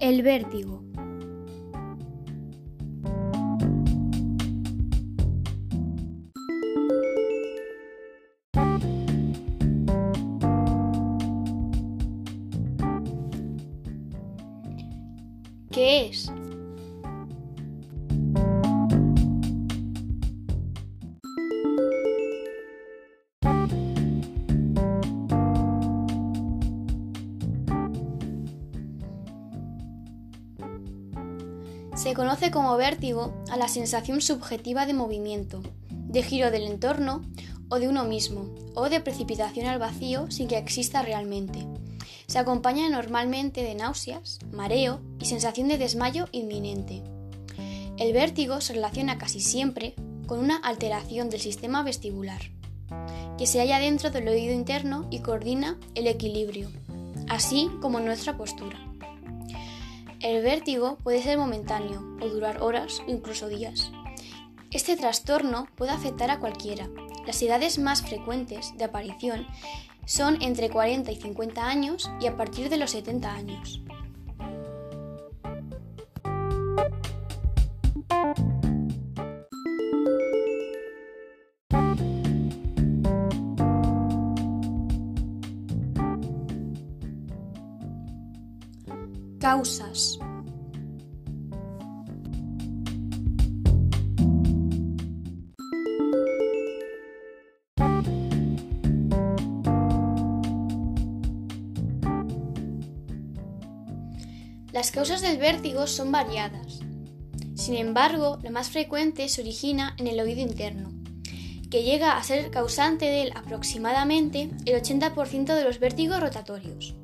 El vértigo. ¿Qué es? Se conoce como vértigo a la sensación subjetiva de movimiento, de giro del entorno o de uno mismo, o de precipitación al vacío sin que exista realmente. Se acompaña normalmente de náuseas, mareo y sensación de desmayo inminente. El vértigo se relaciona casi siempre con una alteración del sistema vestibular, que se halla dentro del oído interno y coordina el equilibrio, así como nuestra postura. El vértigo puede ser momentáneo o durar horas o incluso días. Este trastorno puede afectar a cualquiera. Las edades más frecuentes de aparición son entre 40 y 50 años y a partir de los 70 años. Causas. Las causas del vértigo son variadas. Sin embargo, la más frecuente se origina en el oído interno, que llega a ser causante del aproximadamente el 80% de los vértigos rotatorios.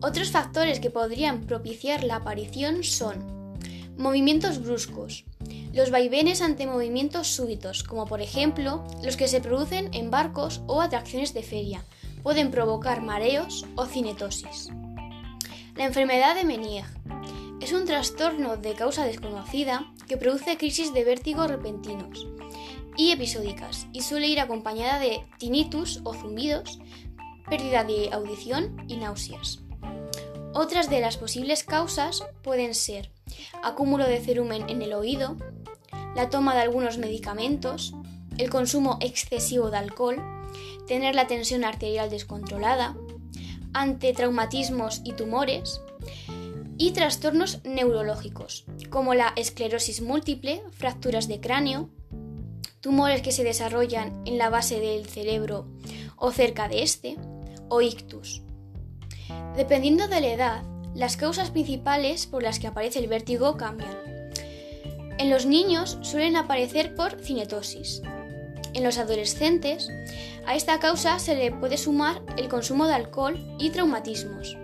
Otros factores que podrían propiciar la aparición son movimientos bruscos, los vaivenes ante movimientos súbitos, como por ejemplo los que se producen en barcos o atracciones de feria, pueden provocar mareos o cinetosis. La enfermedad de Menier es un trastorno de causa desconocida que produce crisis de vértigo repentinos y episódicas y suele ir acompañada de tinnitus o zumbidos, pérdida de audición y náuseas. Otras de las posibles causas pueden ser acúmulo de cerumen en el oído, la toma de algunos medicamentos, el consumo excesivo de alcohol, tener la tensión arterial descontrolada, ante traumatismos y tumores, y trastornos neurológicos, como la esclerosis múltiple, fracturas de cráneo, tumores que se desarrollan en la base del cerebro o cerca de este, o ictus. Dependiendo de la edad, las causas principales por las que aparece el vértigo cambian. En los niños suelen aparecer por cinetosis. En los adolescentes, a esta causa se le puede sumar el consumo de alcohol y traumatismos.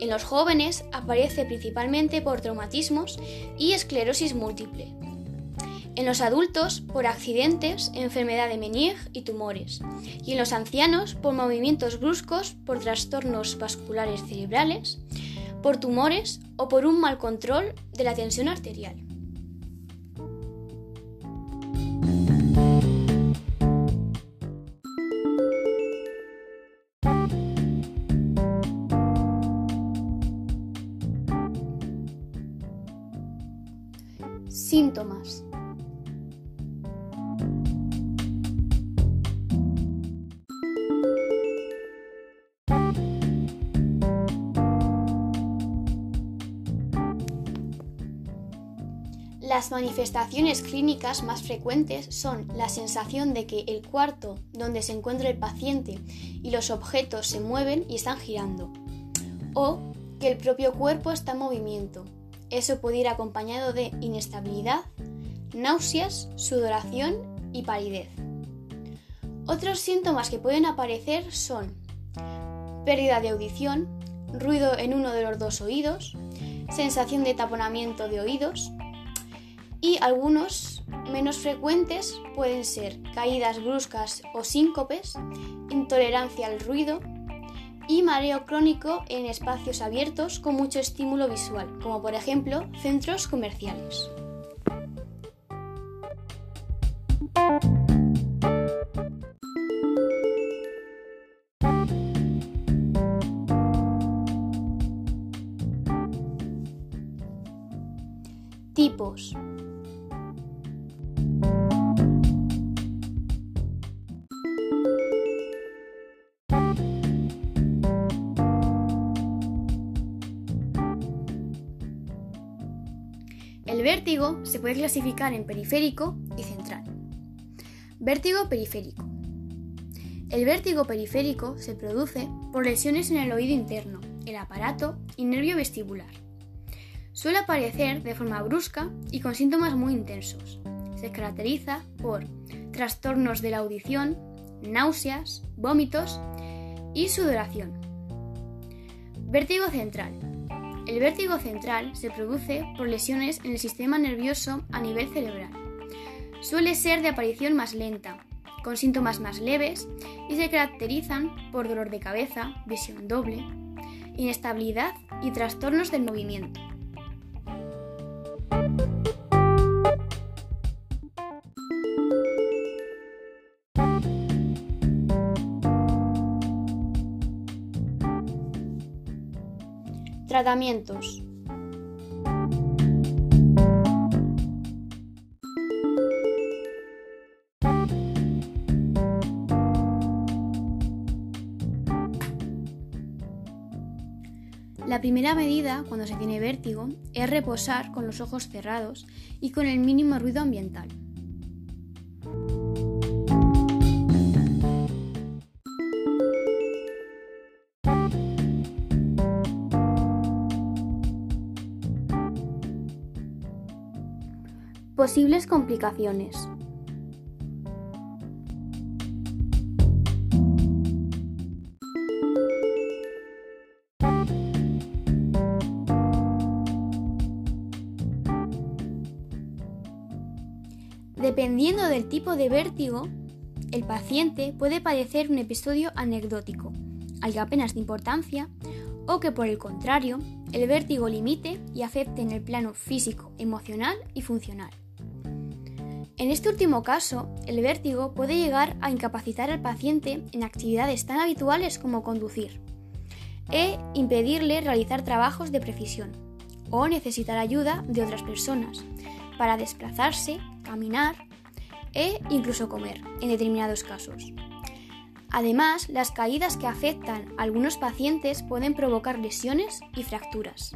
En los jóvenes aparece principalmente por traumatismos y esclerosis múltiple. En los adultos por accidentes, enfermedad de Menier y tumores. Y en los ancianos por movimientos bruscos, por trastornos vasculares cerebrales, por tumores o por un mal control de la tensión arterial. Síntomas. Las manifestaciones clínicas más frecuentes son la sensación de que el cuarto donde se encuentra el paciente y los objetos se mueven y están girando, o que el propio cuerpo está en movimiento. Eso puede ir acompañado de inestabilidad, náuseas, sudoración y palidez. Otros síntomas que pueden aparecer son pérdida de audición, ruido en uno de los dos oídos, sensación de taponamiento de oídos, y algunos menos frecuentes pueden ser caídas bruscas o síncopes, intolerancia al ruido y mareo crónico en espacios abiertos con mucho estímulo visual, como por ejemplo centros comerciales. Tipos El vértigo se puede clasificar en periférico y central. Vértigo periférico. El vértigo periférico se produce por lesiones en el oído interno, el aparato y nervio vestibular. Suele aparecer de forma brusca y con síntomas muy intensos. Se caracteriza por trastornos de la audición, náuseas, vómitos y sudoración. Vértigo central. El vértigo central se produce por lesiones en el sistema nervioso a nivel cerebral. Suele ser de aparición más lenta, con síntomas más leves y se caracterizan por dolor de cabeza, visión doble, inestabilidad y trastornos del movimiento. Tratamientos. La primera medida cuando se tiene vértigo es reposar con los ojos cerrados y con el mínimo ruido ambiental. Posibles complicaciones. Dependiendo del tipo de vértigo, el paciente puede padecer un episodio anecdótico, algo apenas de importancia, o que por el contrario, el vértigo limite y afecte en el plano físico, emocional y funcional. En este último caso, el vértigo puede llegar a incapacitar al paciente en actividades tan habituales como conducir, e impedirle realizar trabajos de precisión, o necesitar ayuda de otras personas para desplazarse, caminar e incluso comer en determinados casos. Además, las caídas que afectan a algunos pacientes pueden provocar lesiones y fracturas.